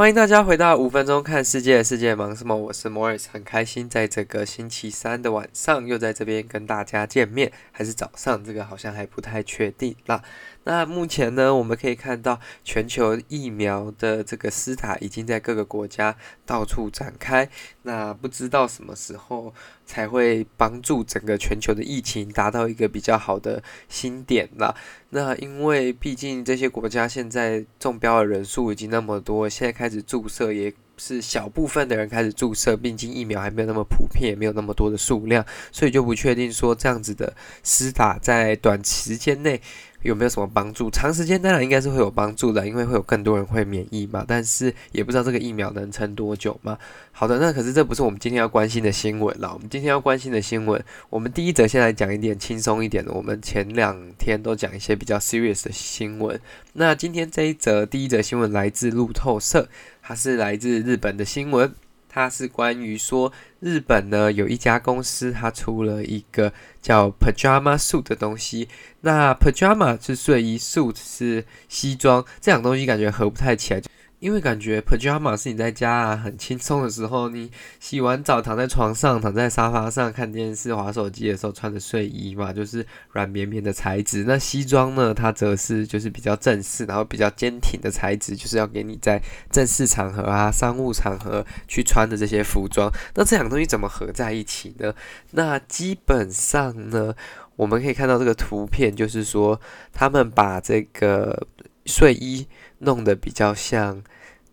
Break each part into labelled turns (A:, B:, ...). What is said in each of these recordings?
A: 欢迎大家回到五分钟看世界，世界忙什么？我是 Morris，很开心在这个星期三的晚上又在这边跟大家见面，还是早上，这个好像还不太确定啦。那目前呢，我们可以看到全球疫苗的这个施打已经在各个国家到处展开。那不知道什么时候才会帮助整个全球的疫情达到一个比较好的新点啦。那因为毕竟这些国家现在中标的人数已经那么多，现在开始注射也是小部分的人开始注射，毕竟疫苗还没有那么普遍，也没有那么多的数量，所以就不确定说这样子的施打在短时间内。有没有什么帮助？长时间当然应该是会有帮助的，因为会有更多人会免疫嘛。但是也不知道这个疫苗能撑多久嘛。好的，那可是这不是我们今天要关心的新闻了。我们今天要关心的新闻，我们第一则先来讲一点轻松一点的。我们前两天都讲一些比较 serious 的新闻。那今天这一则第一则新闻来自路透社，它是来自日本的新闻。它是关于说，日本呢有一家公司，它出了一个叫 pajama suit 的东西。那 pajama 是睡衣，suit 是西装，这两个东西感觉合不太起来。因为感觉 pajama 是你在家啊很轻松的时候，你洗完澡躺在床上，躺在沙发上看电视、滑手机的时候穿的睡衣嘛，就是软绵绵的材质。那西装呢，它则是就是比较正式，然后比较坚挺的材质，就是要给你在正式场合啊、商务场合去穿的这些服装。那这两个东西怎么合在一起呢？那基本上呢，我们可以看到这个图片，就是说他们把这个睡衣。弄得比较像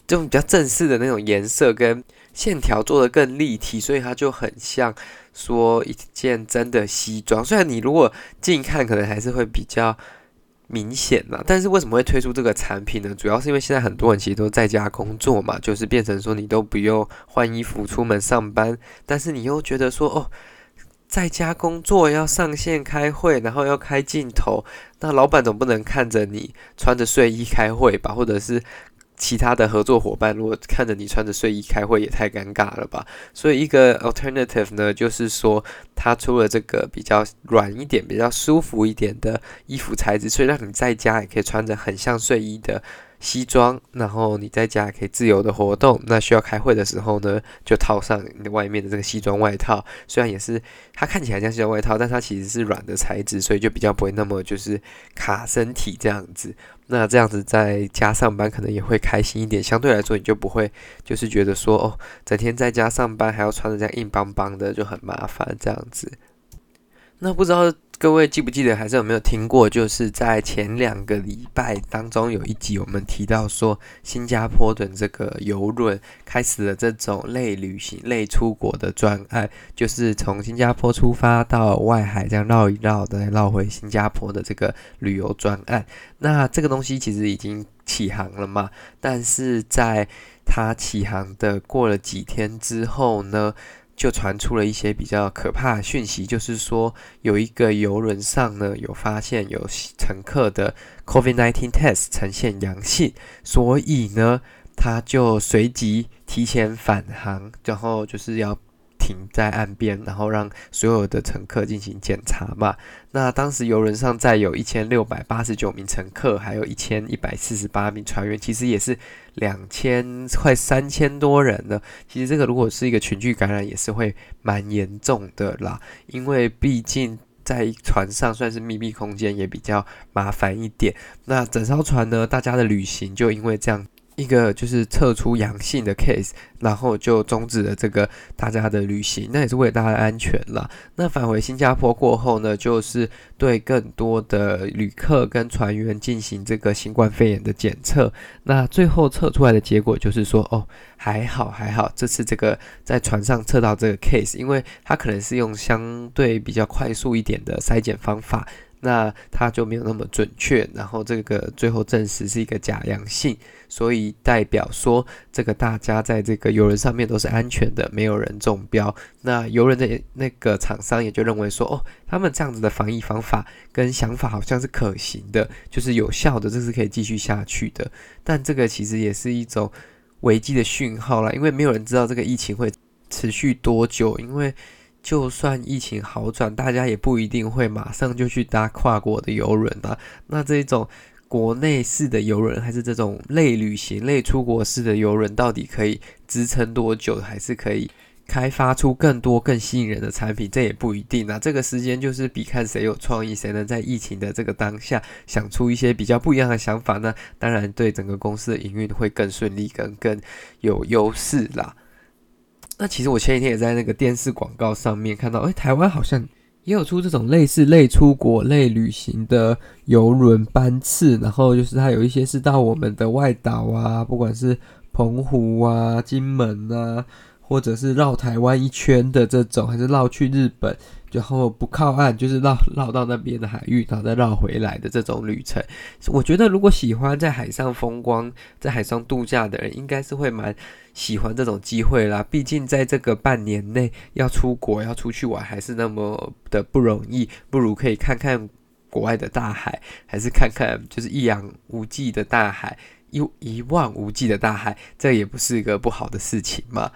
A: 这种比较正式的那种颜色跟线条做得更立体，所以它就很像说一件真的西装。虽然你如果近看可能还是会比较明显啦，但是为什么会推出这个产品呢？主要是因为现在很多人其实都在家工作嘛，就是变成说你都不用换衣服出门上班，但是你又觉得说哦。在家工作要上线开会，然后要开镜头，那老板总不能看着你穿着睡衣开会吧？或者是其他的合作伙伴如果看着你穿着睡衣开会，也太尴尬了吧？所以一个 alternative 呢，就是说它出了这个比较软一点、比较舒服一点的衣服材质，所以让你在家也可以穿着很像睡衣的。西装，然后你在家可以自由的活动。那需要开会的时候呢，就套上你的外面的这个西装外套。虽然也是它看起来像西装外套，但它其实是软的材质，所以就比较不会那么就是卡身体这样子。那这样子在家上班可能也会开心一点。相对来说，你就不会就是觉得说哦，整天在家上班还要穿着这样硬邦邦的，就很麻烦这样子。那不知道。各位记不记得，还是有没有听过？就是在前两个礼拜当中，有一集我们提到说，新加坡的这个邮轮开始了这种类旅行、类出国的专案，就是从新加坡出发到外海，这样绕一绕，再绕回新加坡的这个旅游专案。那这个东西其实已经起航了嘛？但是在它起航的过了几天之后呢？就传出了一些比较可怕的讯息，就是说有一个游轮上呢，有发现有乘客的 COVID-19 test 呈现阳性，所以呢，他就随即提前返航，然后就是要。停在岸边，然后让所有的乘客进行检查嘛。那当时游轮上载有一千六百八十九名乘客，还有一千一百四十八名船员，其实也是两千快三千多人呢。其实这个如果是一个群聚感染，也是会蛮严重的啦。因为毕竟在船上算是密闭空间，也比较麻烦一点。那整艘船呢，大家的旅行就因为这样。一个就是测出阳性的 case，然后就终止了这个大家的旅行，那也是为了大家的安全啦。那返回新加坡过后呢，就是对更多的旅客跟船员进行这个新冠肺炎的检测。那最后测出来的结果就是说，哦，还好还好，这次这个在船上测到这个 case，因为它可能是用相对比较快速一点的筛检方法。那它就没有那么准确，然后这个最后证实是一个假阳性，所以代表说这个大家在这个游轮上面都是安全的，没有人中标。那游轮的那个厂商也就认为说，哦，他们这样子的防疫方法跟想法好像是可行的，就是有效的，这是可以继续下去的。但这个其实也是一种危机的讯号啦，因为没有人知道这个疫情会持续多久，因为。就算疫情好转，大家也不一定会马上就去搭跨国的游轮啊。那这种国内式的游轮，还是这种类旅行类出国式的游轮，到底可以支撑多久，还是可以开发出更多更吸引人的产品？这也不一定。那这个时间就是比看谁有创意，谁能在疫情的这个当下想出一些比较不一样的想法呢？当然，对整个公司的营运会更顺利，更更有优势啦。那其实我前几天也在那个电视广告上面看到，哎，台湾好像也有出这种类似类出国类旅行的游轮班次，然后就是它有一些是到我们的外岛啊，不管是澎湖啊、金门啊，或者是绕台湾一圈的这种，还是绕去日本。然后不靠岸，就是绕绕到那边的海域，然后再绕回来的这种旅程。我觉得，如果喜欢在海上风光、在海上度假的人，应该是会蛮喜欢这种机会啦。毕竟，在这个半年内要出国、要出去玩，还是那么的不容易。不如可以看看国外的大海，还是看看就是一望无际的大海，一一望无际的大海，这也不是一个不好的事情嘛。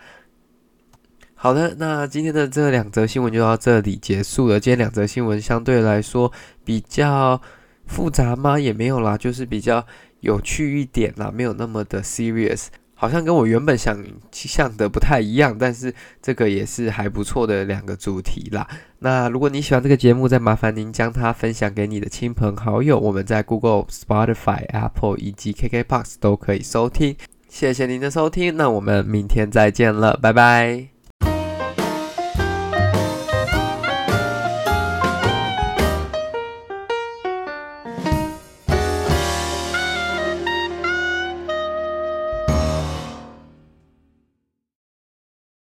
A: 好的，那今天的这两则新闻就到这里结束了。今天两则新闻相对来说比较复杂吗？也没有啦，就是比较有趣一点啦，没有那么的 serious，好像跟我原本想象的不太一样。但是这个也是还不错的两个主题啦。那如果你喜欢这个节目，再麻烦您将它分享给你的亲朋好友。我们在 Google、Spotify、Apple 以及 KKBOX 都可以收听。谢谢您的收听，那我们明天再见了，拜拜。